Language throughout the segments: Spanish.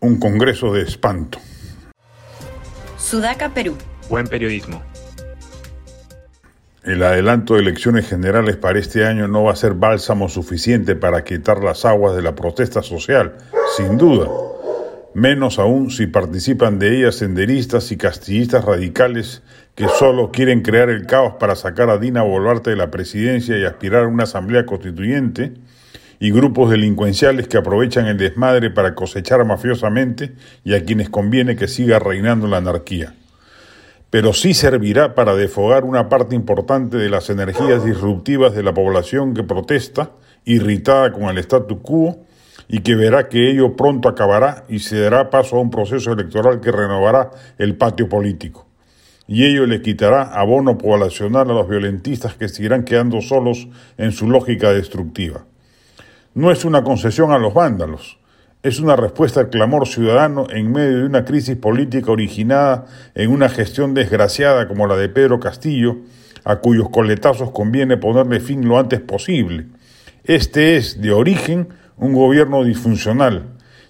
un congreso de espanto. Sudaca, Perú. Buen periodismo. El adelanto de elecciones generales para este año no va a ser bálsamo suficiente para quitar las aguas de la protesta social, sin duda. Menos aún si participan de ellas senderistas y castillistas radicales que solo quieren crear el caos para sacar a Dina Boluarte de la presidencia y aspirar a una asamblea constituyente, y grupos delincuenciales que aprovechan el desmadre para cosechar mafiosamente y a quienes conviene que siga reinando la anarquía. Pero sí servirá para defogar una parte importante de las energías disruptivas de la población que protesta, irritada con el statu quo, y que verá que ello pronto acabará y se dará paso a un proceso electoral que renovará el patio político. Y ello le quitará abono poblacional a los violentistas que seguirán quedando solos en su lógica destructiva no es una concesión a los vándalos, es una respuesta al clamor ciudadano en medio de una crisis política originada en una gestión desgraciada como la de Pedro Castillo, a cuyos coletazos conviene ponerle fin lo antes posible. Este es, de origen, un gobierno disfuncional,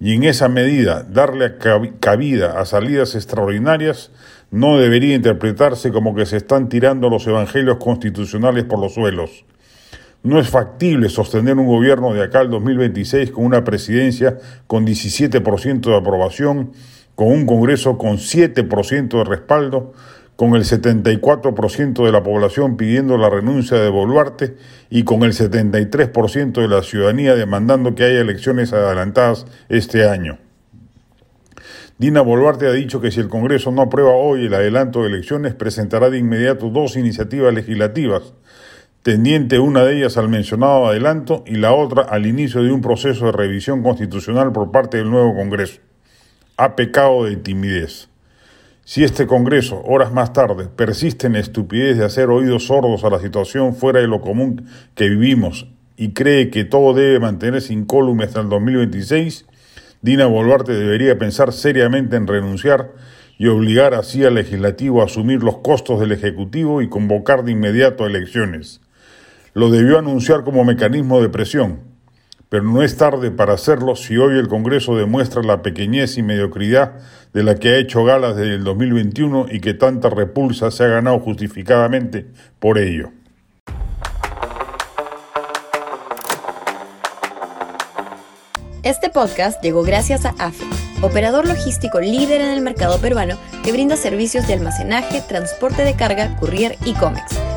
y en esa medida darle cabida a salidas extraordinarias no debería interpretarse como que se están tirando los evangelios constitucionales por los suelos. No es factible sostener un gobierno de acá al 2026 con una presidencia con 17% de aprobación, con un Congreso con 7% de respaldo, con el 74% de la población pidiendo la renuncia de Boluarte y con el 73% de la ciudadanía demandando que haya elecciones adelantadas este año. Dina Boluarte ha dicho que si el Congreso no aprueba hoy el adelanto de elecciones, presentará de inmediato dos iniciativas legislativas tendiente una de ellas al mencionado adelanto y la otra al inicio de un proceso de revisión constitucional por parte del nuevo Congreso. Ha pecado de timidez. Si este Congreso, horas más tarde, persiste en la estupidez de hacer oídos sordos a la situación fuera de lo común que vivimos y cree que todo debe mantenerse incólume hasta el 2026, Dina Boluarte debería pensar seriamente en renunciar y obligar así al legislativo a asumir los costos del Ejecutivo y convocar de inmediato elecciones lo debió anunciar como mecanismo de presión, pero no es tarde para hacerlo si hoy el Congreso demuestra la pequeñez y mediocridad de la que ha hecho gala desde el 2021 y que tanta repulsa se ha ganado justificadamente por ello. Este podcast llegó gracias a AFE, operador logístico líder en el mercado peruano que brinda servicios de almacenaje, transporte de carga, courier y cómics